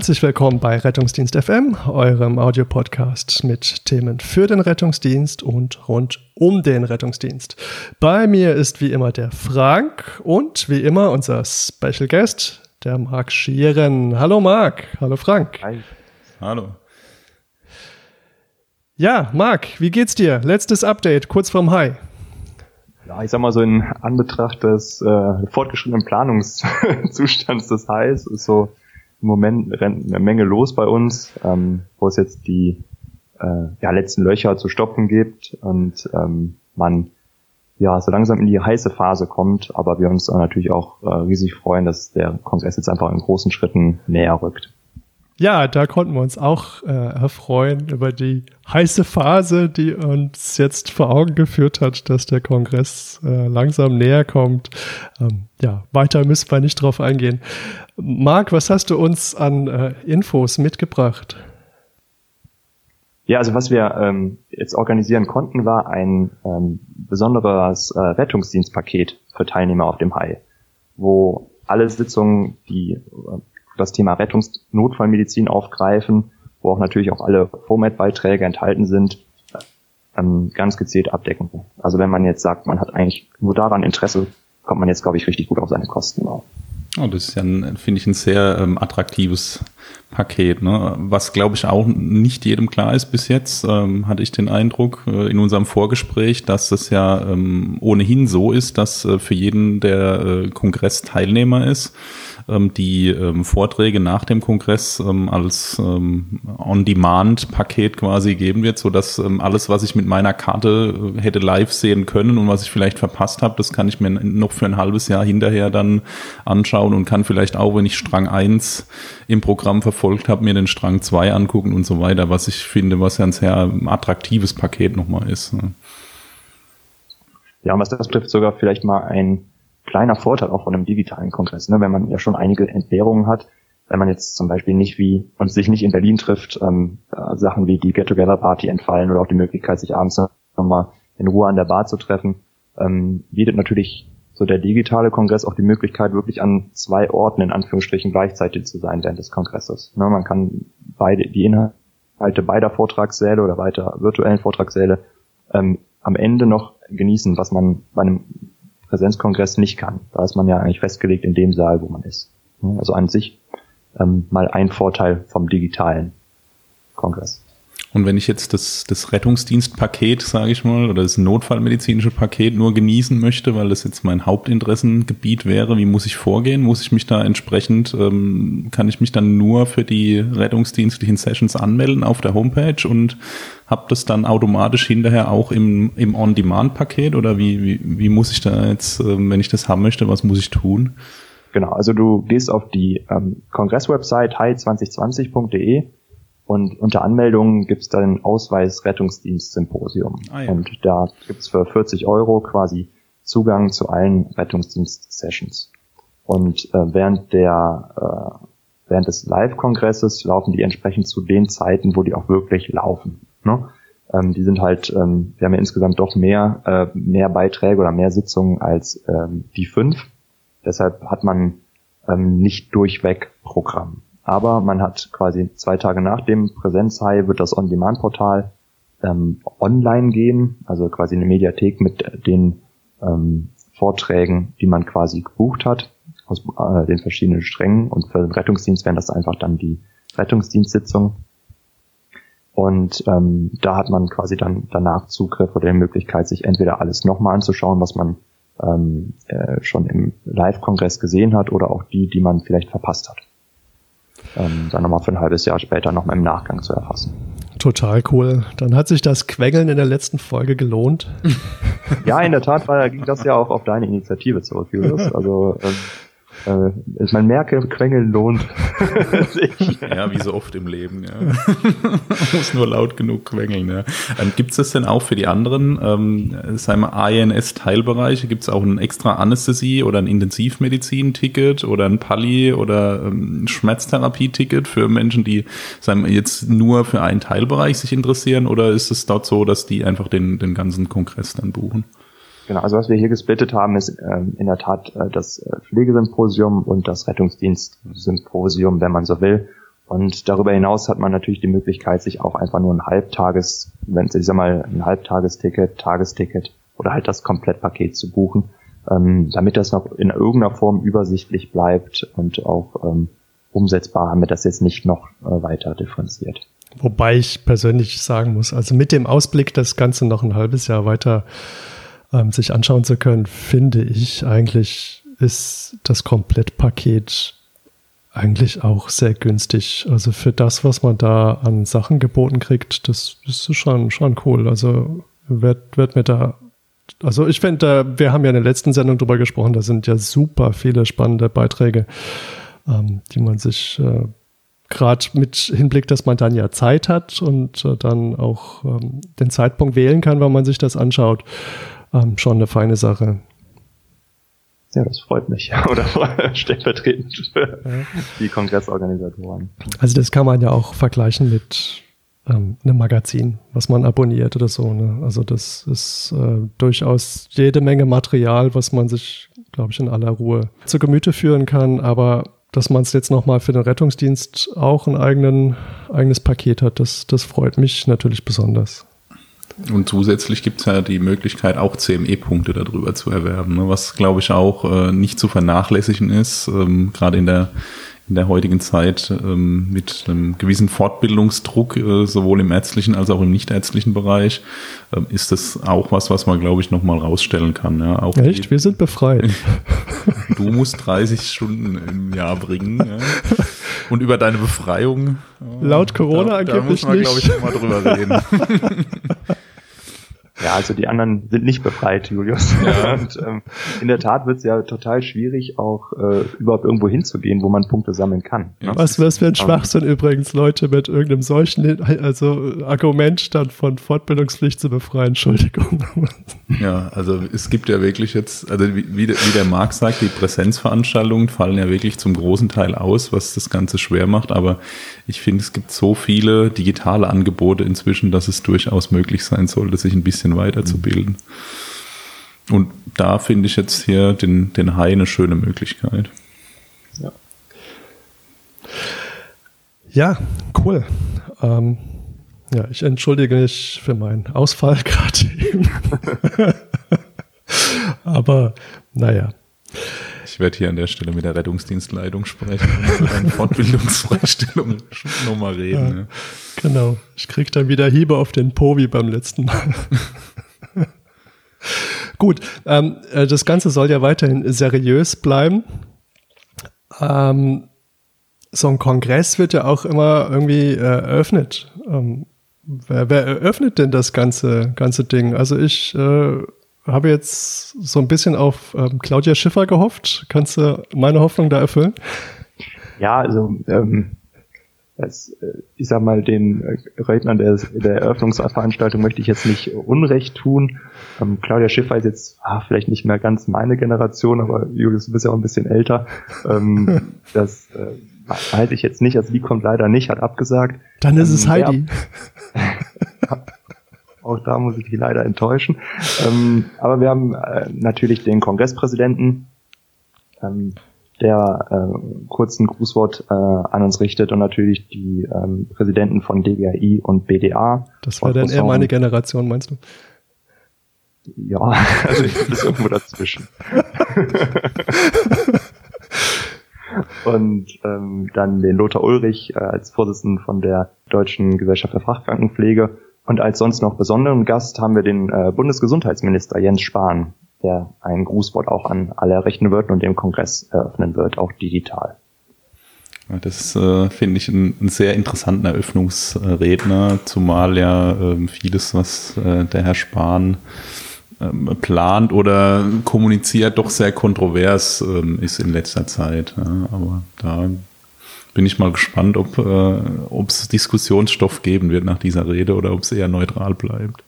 Herzlich willkommen bei Rettungsdienst FM, eurem Audiopodcast mit Themen für den Rettungsdienst und rund um den Rettungsdienst. Bei mir ist wie immer der Frank und wie immer unser Special Guest, der Marc Schieren. Hallo Marc. Hallo Frank. Hi. Hallo. Ja, Marc, wie geht's dir? Letztes Update, kurz vorm High. Ja, ich sag mal so in Anbetracht des äh, fortgeschrittenen Planungszustands des Highs ist so im Moment rennt eine Menge los bei uns, ähm, wo es jetzt die äh, ja, letzten Löcher zu stopfen gibt und ähm, man ja so langsam in die heiße Phase kommt, aber wir uns natürlich auch äh, riesig freuen, dass der Kongress jetzt einfach in großen Schritten näher rückt. Ja, da konnten wir uns auch äh, erfreuen über die heiße Phase, die uns jetzt vor Augen geführt hat, dass der Kongress äh, langsam näher kommt. Ähm, ja, weiter müssen wir nicht drauf eingehen. Marc, was hast du uns an äh, Infos mitgebracht? Ja, also was wir ähm, jetzt organisieren konnten, war ein ähm, besonderes äh, Rettungsdienstpaket für Teilnehmer auf dem Hai, wo alle Sitzungen, die das Thema Rettungsnotfallmedizin aufgreifen, wo auch natürlich auch alle Format-Beiträge enthalten sind, ähm, ganz gezielt abdecken. Also wenn man jetzt sagt, man hat eigentlich nur daran Interesse, kommt man jetzt, glaube ich, richtig gut auf seine Kosten auf. Oh, das ist ja, finde ich, ein sehr ähm, attraktives Paket. Ne? Was, glaube ich, auch nicht jedem klar ist bis jetzt, ähm, hatte ich den Eindruck äh, in unserem Vorgespräch, dass das ja ähm, ohnehin so ist, dass äh, für jeden, der äh, Kongressteilnehmer ist, ähm, die ähm, Vorträge nach dem Kongress ähm, als ähm, On-Demand-Paket quasi geben wird, so dass ähm, alles, was ich mit meiner Karte äh, hätte live sehen können und was ich vielleicht verpasst habe, das kann ich mir noch für ein halbes Jahr hinterher dann anschauen und kann vielleicht auch, wenn ich Strang 1 im Programm verfolgt habe, mir den Strang 2 angucken und so weiter, was ich finde, was ja ein sehr attraktives Paket nochmal ist. Ne? Ja, und was das betrifft, sogar vielleicht mal ein kleiner Vorteil auch von einem digitalen Kongress, ne? wenn man ja schon einige Entbehrungen hat, wenn man jetzt zum Beispiel nicht wie und sich nicht in Berlin trifft, ähm, äh, Sachen wie die Get-Together-Party entfallen oder auch die Möglichkeit, sich abends nochmal in Ruhe an der Bar zu treffen, ähm, bietet natürlich so der digitale Kongress auch die Möglichkeit, wirklich an zwei Orten in Anführungsstrichen gleichzeitig zu sein während des Kongresses. Ne? Man kann beide die Inhalte beider Vortragssäle oder weiter virtuellen Vortragssäle ähm, am Ende noch genießen, was man bei einem Präsenzkongress nicht kann. Da ist man ja eigentlich festgelegt in dem Saal, wo man ist. Also an sich ähm, mal ein Vorteil vom digitalen Kongress. Und wenn ich jetzt das, das Rettungsdienstpaket, sage ich mal, oder das notfallmedizinische Paket nur genießen möchte, weil das jetzt mein Hauptinteressengebiet wäre, wie muss ich vorgehen? Muss ich mich da entsprechend, ähm, kann ich mich dann nur für die rettungsdienstlichen Sessions anmelden auf der Homepage und habe das dann automatisch hinterher auch im, im On-Demand-Paket oder wie, wie, wie muss ich da jetzt, ähm, wenn ich das haben möchte, was muss ich tun? Genau, also du gehst auf die ähm, Kongresswebsite hi2020.de und unter Anmeldungen gibt es dann Ausweis Rettungsdienst Symposium. Ah, ja. Und da gibt es für 40 Euro quasi Zugang zu allen Rettungsdienst-Sessions. Und äh, während der äh, während des Live-Kongresses laufen die entsprechend zu den Zeiten, wo die auch wirklich laufen. Ne? Ähm, die sind halt, ähm, wir haben ja insgesamt doch mehr, äh, mehr Beiträge oder mehr Sitzungen als ähm, die fünf. Deshalb hat man ähm, nicht durchweg Programm. Aber man hat quasi zwei Tage nach dem Präsenzhai wird das On-Demand-Portal ähm, online gehen, also quasi eine Mediathek mit den ähm, Vorträgen, die man quasi gebucht hat aus äh, den verschiedenen Strängen. Und für den Rettungsdienst wären das einfach dann die Rettungsdienstsitzungen. Und ähm, da hat man quasi dann danach Zugriff oder die Möglichkeit, sich entweder alles nochmal anzuschauen, was man ähm, äh, schon im Live-Kongress gesehen hat, oder auch die, die man vielleicht verpasst hat ähm, dann nochmal für ein halbes Jahr später nochmal im Nachgang zu erfassen. Total cool. Dann hat sich das Quengeln in der letzten Folge gelohnt. ja, in der Tat war, ging das ja auch auf deine Initiative zurück, Julius. Also ähm, äh, man merke, Quengeln lohnt Ja, wie so oft im Leben. Ja. Muss nur laut genug quengeln. Ja. Ähm, Gibt es das denn auch für die anderen, ähm, sagen wir ANS-Teilbereiche? Gibt es auch ein extra Anästhesie oder ein Intensivmedizin-Ticket oder ein Pali oder ähm, ein Schmerztherapie-Ticket für Menschen, die sagen wir, jetzt nur für einen Teilbereich sich interessieren? Oder ist es dort so, dass die einfach den, den ganzen Kongress dann buchen? Genau, also was wir hier gesplittet haben, ist ähm, in der Tat äh, das äh, Pflegesymposium und das Rettungsdienstsymposium, wenn man so will. Und darüber hinaus hat man natürlich die Möglichkeit, sich auch einfach nur ein Halbtages, wenn ich sag mal, ein Halbtagesticket, Tagesticket oder halt das Komplettpaket zu buchen, ähm, damit das noch in irgendeiner Form übersichtlich bleibt und auch ähm, umsetzbar, haben wir das jetzt nicht noch äh, weiter differenziert. Wobei ich persönlich sagen muss, also mit dem Ausblick, das Ganze noch ein halbes Jahr weiter ähm, sich anschauen zu können, finde ich eigentlich ist das Komplettpaket eigentlich auch sehr günstig. Also für das, was man da an Sachen geboten kriegt, das ist schon, schon cool. Also wird, wird mir da, also ich finde, wir haben ja in der letzten Sendung drüber gesprochen, da sind ja super viele spannende Beiträge, ähm, die man sich äh, gerade mit Hinblick, dass man dann ja Zeit hat und äh, dann auch ähm, den Zeitpunkt wählen kann, wenn man sich das anschaut, ähm, schon eine feine Sache. Ja, das freut mich. Oder stellvertretend für ja. die Kongressorganisatoren. Also das kann man ja auch vergleichen mit ähm, einem Magazin, was man abonniert oder so. Ne? Also das ist äh, durchaus jede Menge Material, was man sich, glaube ich, in aller Ruhe zu Gemüte führen kann. Aber dass man es jetzt nochmal für den Rettungsdienst auch ein eigenen, eigenes Paket hat, das, das freut mich natürlich besonders. Und zusätzlich gibt es ja die Möglichkeit, auch CME-Punkte darüber zu erwerben, ne? was, glaube ich, auch äh, nicht zu vernachlässigen ist, ähm, gerade in der in der heutigen Zeit ähm, mit einem gewissen Fortbildungsdruck, äh, sowohl im ärztlichen als auch im nichtärztlichen Bereich, äh, ist das auch was, was man, glaube ich, nochmal rausstellen kann. Ja? Auch Echt? Die, Wir sind befreit. du musst 30 Stunden im Jahr bringen. Ja? Und über deine Befreiung. Laut Corona da, angeblich da muss man, glaube ich, nochmal drüber reden. Ja, also die anderen sind nicht befreit, Julius. Ja. Und ähm, in der Tat wird es ja total schwierig, auch äh, überhaupt irgendwo hinzugehen, wo man Punkte sammeln kann. Ne? Was, was für ein Schwachsinn um, übrigens, Leute mit irgendeinem solchen also Argument dann von Fortbildungspflicht zu befreien. Entschuldigung. Ja, also es gibt ja wirklich jetzt, also wie, wie der Marc sagt, die Präsenzveranstaltungen fallen ja wirklich zum großen Teil aus, was das Ganze schwer macht. Aber ich finde, es gibt so viele digitale Angebote inzwischen, dass es durchaus möglich sein sollte, sich ein bisschen weiterzubilden. Und da finde ich jetzt hier den, den Hai eine schöne Möglichkeit. Ja, ja cool. Ähm, ja, ich entschuldige mich für meinen Ausfall gerade eben. Aber naja. Ich werde hier an der Stelle mit der Rettungsdienstleitung sprechen und über eine Fortbildungsfreistellung nochmal reden. Ja, ja. Genau. Ich kriege dann wieder Hiebe auf den Po wie beim letzten Mal. Gut, ähm, äh, das Ganze soll ja weiterhin seriös bleiben. Ähm, so ein Kongress wird ja auch immer irgendwie äh, eröffnet. Ähm, wer, wer, eröffnet denn das ganze, ganze Ding? Also ich äh, habe jetzt so ein bisschen auf ähm, Claudia Schiffer gehofft. Kannst du meine Hoffnung da erfüllen? Ja, also ähm, als, äh, ich sag mal, den äh, Rednern der, der Eröffnungsveranstaltung möchte ich jetzt nicht Unrecht tun. Ähm, Claudia Schiffer ist jetzt ah, vielleicht nicht mehr ganz meine Generation, aber Julius, du bist ja auch ein bisschen älter. Ähm, das äh, weiß ich jetzt nicht, also die kommt leider nicht, hat abgesagt. Dann ist es ähm, Heidi. auch da muss ich dich leider enttäuschen. Ähm, aber wir haben äh, natürlich den Kongresspräsidenten, ähm, der äh, kurz ein Grußwort äh, an uns richtet und natürlich die ähm, Präsidenten von DGAI und BDA. Das war dann eher meine Generation, meinst du? Ja, also ich bin irgendwo dazwischen. und ähm, dann den Lothar Ulrich äh, als Vorsitzenden von der Deutschen Gesellschaft für Fachkrankenpflege und als sonst noch besonderen Gast haben wir den äh, Bundesgesundheitsminister Jens Spahn der ein Grußwort auch an alle errichten wird und den Kongress eröffnen wird, auch digital. Das äh, finde ich einen, einen, sehr interessanten Eröffnungsredner, zumal ja äh, vieles, was äh, der Herr Spahn ähm, plant oder kommuniziert, doch sehr kontrovers ähm, ist in letzter Zeit. Ja, aber da bin ich mal gespannt, ob äh, es Diskussionsstoff geben wird nach dieser Rede oder ob es eher neutral bleibt.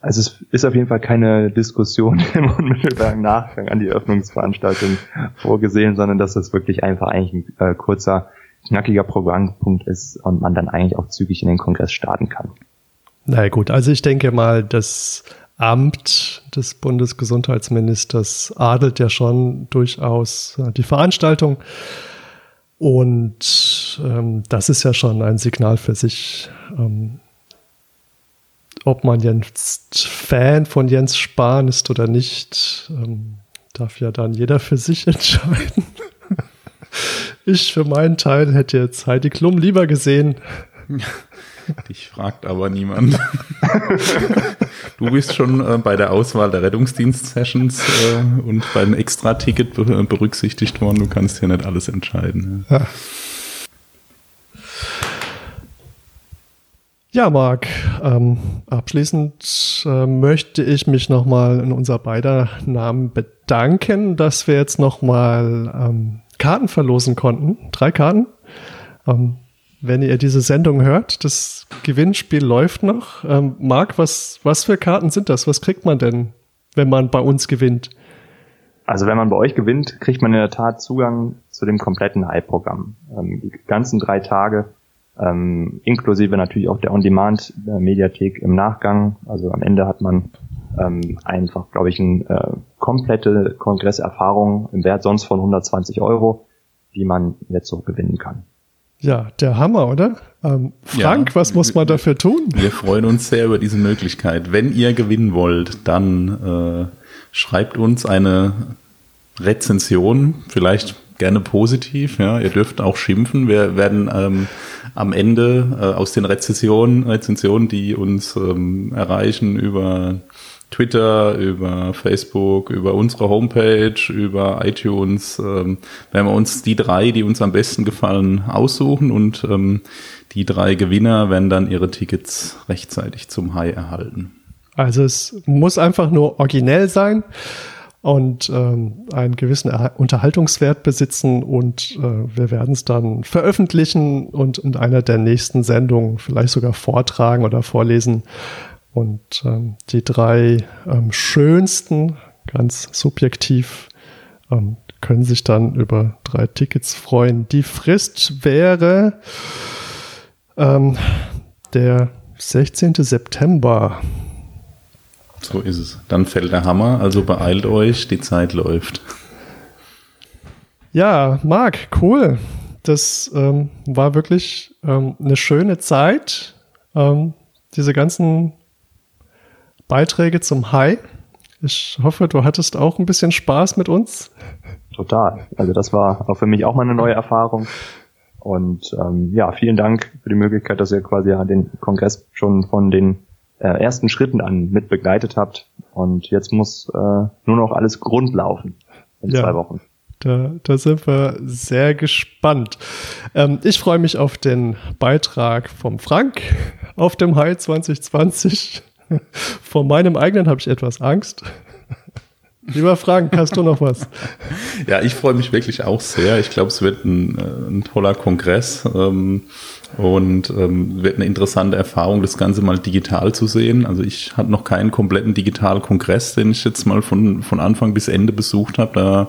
Also es ist auf jeden Fall keine Diskussion im unmittelbaren Nachgang an die Öffnungsveranstaltung vorgesehen, sondern dass das wirklich einfach eigentlich ein äh, kurzer, knackiger Programmpunkt ist und man dann eigentlich auch zügig in den Kongress starten kann. Na ja, gut, also ich denke mal, das Amt des Bundesgesundheitsministers adelt ja schon durchaus äh, die Veranstaltung. Und ähm, das ist ja schon ein Signal für sich, ähm, ob man jetzt Fan von Jens Spahn ist oder nicht, ähm, darf ja dann jeder für sich entscheiden. ich für meinen Teil hätte jetzt Heidi Klum lieber gesehen. Dich fragt aber niemand. du bist schon äh, bei der Auswahl der Rettungsdienst-Sessions äh, und beim Extra-Ticket berücksichtigt worden. Du kannst ja nicht alles entscheiden. Ja. Ja, Marc, ähm, abschließend äh, möchte ich mich nochmal in unser beider Namen bedanken, dass wir jetzt nochmal ähm, Karten verlosen konnten. Drei Karten. Ähm, wenn ihr diese Sendung hört, das Gewinnspiel läuft noch. Ähm, Marc, was, was für Karten sind das? Was kriegt man denn, wenn man bei uns gewinnt? Also wenn man bei euch gewinnt, kriegt man in der Tat Zugang zu dem kompletten Hype-Programm. Ähm, die ganzen drei Tage ähm, inklusive natürlich auch der On-Demand-Mediathek im Nachgang. Also am Ende hat man ähm, einfach, glaube ich, eine äh, komplette Kongresserfahrung im Wert sonst von 120 Euro, die man jetzt so gewinnen kann. Ja, der Hammer, oder? Ähm, Frank, ja, was muss man dafür tun? Wir freuen uns sehr über diese Möglichkeit. Wenn ihr gewinnen wollt, dann äh, schreibt uns eine Rezension, vielleicht gerne positiv. Ja, ihr dürft auch schimpfen. Wir werden ähm, am Ende äh, aus den Rezensionen, Rezensionen, die uns ähm, erreichen über Twitter, über Facebook, über unsere Homepage, über iTunes, ähm, werden wir uns die drei, die uns am besten gefallen, aussuchen und ähm, die drei Gewinner werden dann ihre Tickets rechtzeitig zum High erhalten. Also es muss einfach nur originell sein und ähm, einen gewissen Unterhaltungswert besitzen und äh, wir werden es dann veröffentlichen und in einer der nächsten Sendungen vielleicht sogar vortragen oder vorlesen. Und ähm, die drei ähm, schönsten, ganz subjektiv, ähm, können sich dann über drei Tickets freuen. Die Frist wäre ähm, der 16. September. So ist es. Dann fällt der Hammer, also beeilt euch, die Zeit läuft. Ja, Marc, cool. Das ähm, war wirklich ähm, eine schöne Zeit. Diese ganzen Beiträge zum High. Ich hoffe, du hattest auch ein bisschen Spaß mit uns. Total. Also das war auch für mich auch mal eine neue Erfahrung. Und ähm, ja, vielen Dank für die Möglichkeit, dass ihr quasi ja den Kongress schon von den äh, ersten Schritten an mit begleitet habt. Und jetzt muss äh, nur noch alles grundlaufen in ja. zwei Wochen. Da, da sind wir sehr gespannt. Ähm, ich freue mich auf den Beitrag vom Frank auf dem High 2020. Vor meinem eigenen habe ich etwas Angst. Lieber Frank, hast du noch was? Ja, ich freue mich wirklich auch sehr. Ich glaube, es wird ein, äh, ein toller Kongress. Ähm, und ähm, wird eine interessante Erfahrung, das Ganze mal digital zu sehen. Also ich hatte noch keinen kompletten Digital-Kongress, den ich jetzt mal von, von Anfang bis Ende besucht habe. Da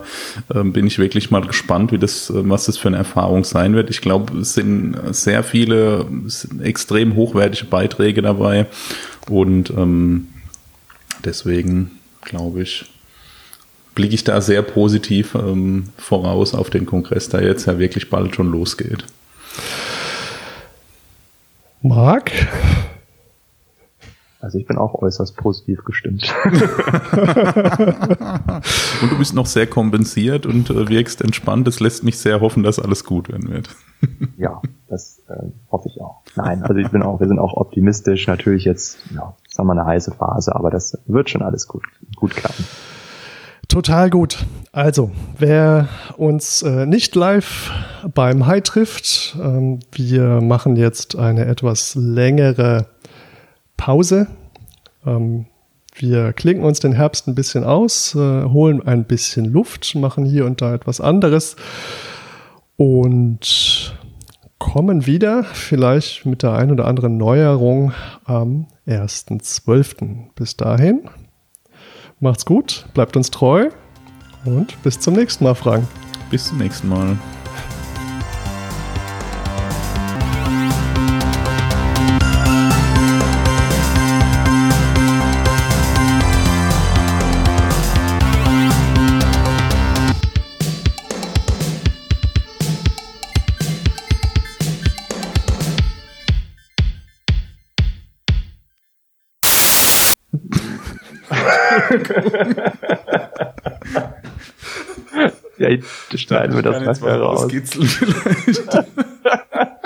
ähm, bin ich wirklich mal gespannt, wie das, äh, was das für eine Erfahrung sein wird. Ich glaube, es sind sehr viele extrem hochwertige Beiträge dabei. Und ähm, deswegen glaube ich, blicke ich da sehr positiv ähm, voraus auf den Kongress, der jetzt ja wirklich bald schon losgeht. Marc? Also ich bin auch äußerst positiv gestimmt. und du bist noch sehr kompensiert und äh, wirkst entspannt. Das lässt mich sehr hoffen, dass alles gut werden wird. ja, das äh, hoffe ich auch. Nein, also ich bin auch, wir sind auch optimistisch. Natürlich jetzt, ja, sagen wir eine heiße Phase, aber das wird schon alles gut, gut klappen. Total gut. Also, wer uns äh, nicht live beim High trifft, ähm, wir machen jetzt eine etwas längere Pause. Ähm, wir klinken uns den Herbst ein bisschen aus, äh, holen ein bisschen Luft, machen hier und da etwas anderes und kommen wieder, vielleicht mit der ein oder anderen Neuerung am 1.12. Bis dahin Macht's gut, bleibt uns treu und bis zum nächsten Mal, Frank. Bis zum nächsten Mal. Ja, schneiden wir das nachher raus.